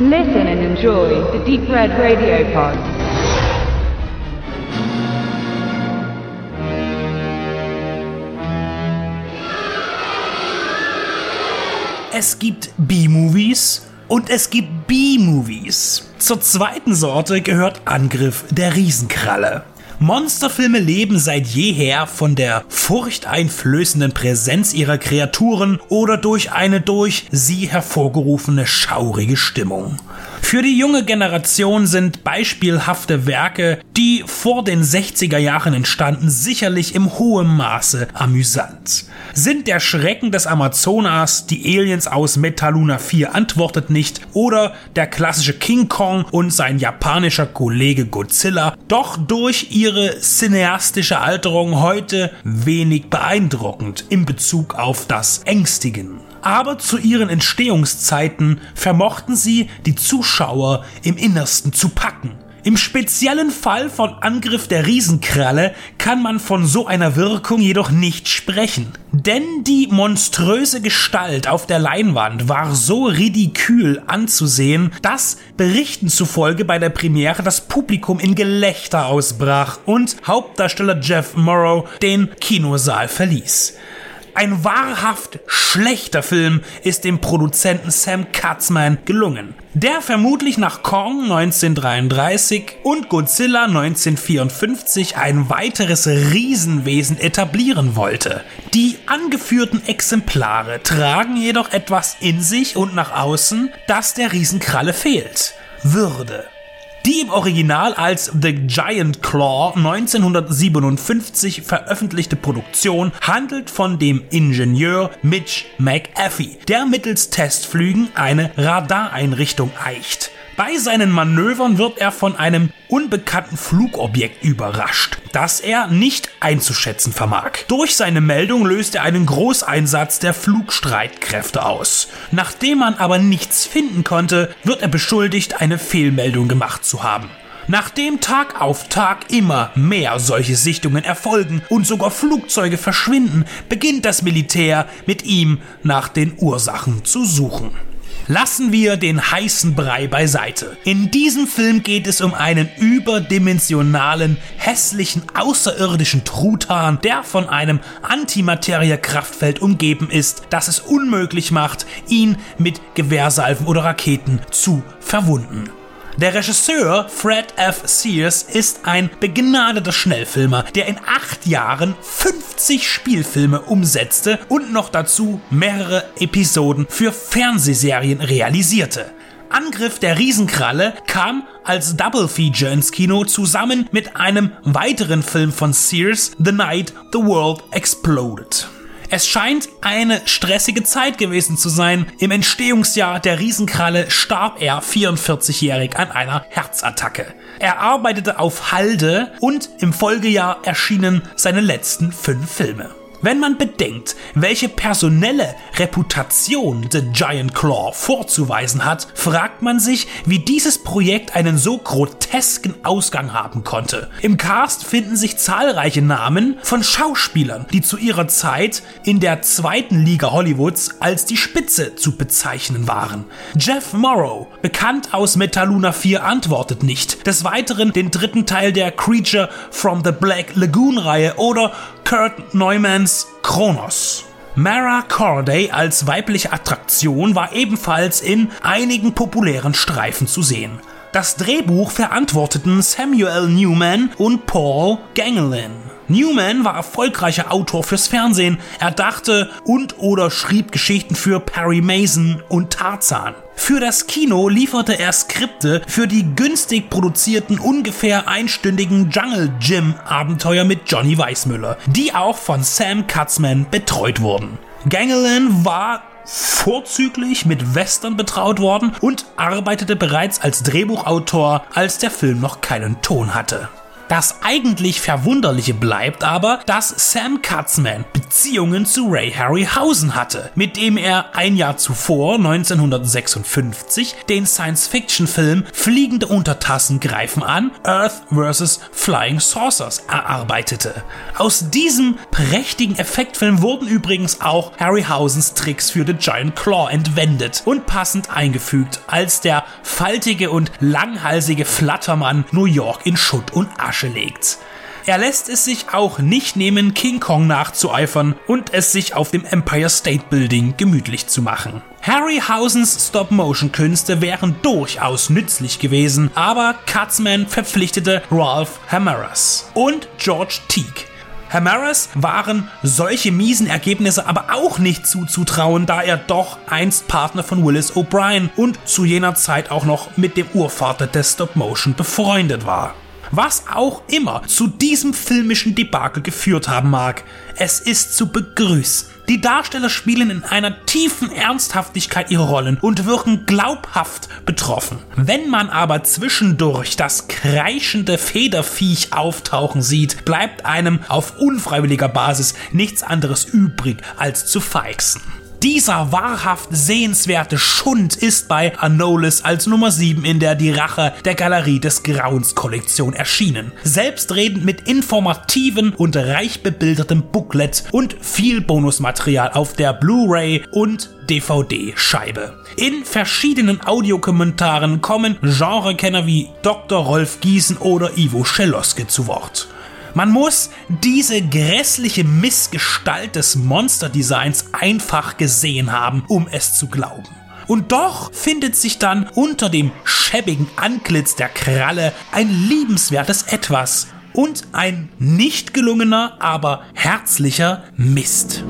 Listen and enjoy the Deep Red Radio Pod. Es gibt B-Movies und es gibt B-Movies. Zur zweiten Sorte gehört Angriff der Riesenkralle. Monsterfilme leben seit jeher von der furchteinflößenden Präsenz ihrer Kreaturen oder durch eine durch sie hervorgerufene schaurige Stimmung. Für die junge Generation sind beispielhafte Werke, die vor den 60er Jahren entstanden, sicherlich im hohen Maße amüsant. Sind der Schrecken des Amazonas, die Aliens aus Metaluna 4 antwortet nicht oder der klassische King Kong und sein japanischer Kollege Godzilla doch durch ihre cineastische Alterung heute wenig beeindruckend in Bezug auf das Ängstigen aber zu ihren Entstehungszeiten vermochten sie, die Zuschauer im Innersten zu packen. Im speziellen Fall von Angriff der Riesenkralle kann man von so einer Wirkung jedoch nicht sprechen. Denn die monströse Gestalt auf der Leinwand war so ridikül anzusehen, dass Berichten zufolge bei der Premiere das Publikum in Gelächter ausbrach und Hauptdarsteller Jeff Morrow den Kinosaal verließ. Ein wahrhaft schlechter Film ist dem Produzenten Sam Katzman gelungen, der vermutlich nach Kong 1933 und Godzilla 1954 ein weiteres Riesenwesen etablieren wollte. Die angeführten Exemplare tragen jedoch etwas in sich und nach außen, das der Riesenkralle fehlt. Würde. Die im Original als The Giant Claw 1957 veröffentlichte Produktion handelt von dem Ingenieur Mitch McAfee, der mittels Testflügen eine Radareinrichtung eicht. Bei seinen Manövern wird er von einem unbekannten Flugobjekt überrascht, das er nicht einzuschätzen vermag. Durch seine Meldung löst er einen Großeinsatz der Flugstreitkräfte aus. Nachdem man aber nichts finden konnte, wird er beschuldigt, eine Fehlmeldung gemacht zu haben. Nachdem Tag auf Tag immer mehr solche Sichtungen erfolgen und sogar Flugzeuge verschwinden, beginnt das Militär mit ihm nach den Ursachen zu suchen. Lassen wir den heißen Brei beiseite. In diesem Film geht es um einen überdimensionalen, hässlichen, außerirdischen Truthahn, der von einem Antimaterie-Kraftfeld umgeben ist, das es unmöglich macht, ihn mit Gewehrsalven oder Raketen zu verwunden. Der Regisseur Fred F. Sears ist ein begnadeter Schnellfilmer, der in acht Jahren 50 Spielfilme umsetzte und noch dazu mehrere Episoden für Fernsehserien realisierte. Angriff der Riesenkralle kam als Double Feature ins Kino zusammen mit einem weiteren Film von Sears, The Night the World Exploded. Es scheint eine stressige Zeit gewesen zu sein. Im Entstehungsjahr der Riesenkralle starb er 44-jährig an einer Herzattacke. Er arbeitete auf Halde und im Folgejahr erschienen seine letzten fünf Filme. Wenn man bedenkt, welche personelle Reputation The Giant Claw vorzuweisen hat, fragt man sich, wie dieses Projekt einen so grotesken Ausgang haben konnte. Im Cast finden sich zahlreiche Namen von Schauspielern, die zu ihrer Zeit in der zweiten Liga Hollywoods als die Spitze zu bezeichnen waren. Jeff Morrow, bekannt aus Metaluna 4, antwortet nicht. Des Weiteren den dritten Teil der Creature from the Black Lagoon Reihe oder Kurt Neumanns Kronos. Mara Corday als weibliche Attraktion war ebenfalls in einigen populären Streifen zu sehen. Das Drehbuch verantworteten Samuel Newman und Paul Gangelin. Newman war erfolgreicher Autor fürs Fernsehen. Er dachte und oder schrieb Geschichten für Perry Mason und Tarzan. Für das Kino lieferte er Skripte für die günstig produzierten ungefähr einstündigen Jungle Gym Abenteuer mit Johnny Weissmüller, die auch von Sam Katzman betreut wurden. Gangelin war vorzüglich mit Western betraut worden und arbeitete bereits als Drehbuchautor, als der Film noch keinen Ton hatte. Das eigentlich Verwunderliche bleibt aber, dass Sam Katzman Beziehungen zu Ray Harryhausen hatte, mit dem er ein Jahr zuvor, 1956, den Science-Fiction-Film Fliegende Untertassen greifen an, Earth vs. Flying Saucers, erarbeitete. Aus diesem prächtigen Effektfilm wurden übrigens auch Harryhausens Tricks für The Giant Claw entwendet und passend eingefügt, als der faltige und langhalsige Flattermann New York in Schutt und Asche legt. Er lässt es sich auch nicht nehmen, King Kong nachzueifern und es sich auf dem Empire State Building gemütlich zu machen. Harryhausens Stop-Motion-Künste wären durchaus nützlich gewesen, aber Katzman verpflichtete Ralph Hamaras und George Teague. Hamaras waren solche miesen Ergebnisse aber auch nicht zuzutrauen, da er doch einst Partner von Willis O'Brien und zu jener Zeit auch noch mit dem Urvater des Stop-Motion befreundet war. Was auch immer zu diesem filmischen Debakel geführt haben mag, es ist zu begrüßen. Die Darsteller spielen in einer tiefen Ernsthaftigkeit ihre Rollen und wirken glaubhaft betroffen. Wenn man aber zwischendurch das kreischende Federviech auftauchen sieht, bleibt einem auf unfreiwilliger Basis nichts anderes übrig, als zu feixen. Dieser wahrhaft sehenswerte Schund ist bei Anolis als Nummer 7 in der Die Rache der Galerie des Grauens Kollektion erschienen. Selbstredend mit informativen und reich bebildertem Booklet und viel Bonusmaterial auf der Blu-ray und DVD-Scheibe. In verschiedenen Audiokommentaren kommen Genrekenner wie Dr. Rolf Giesen oder Ivo Scheloske zu Wort. Man muss diese grässliche Missgestalt des Monsterdesigns einfach gesehen haben, um es zu glauben. Und doch findet sich dann unter dem schäbigen Antlitz der Kralle ein liebenswertes Etwas und ein nicht gelungener, aber herzlicher Mist.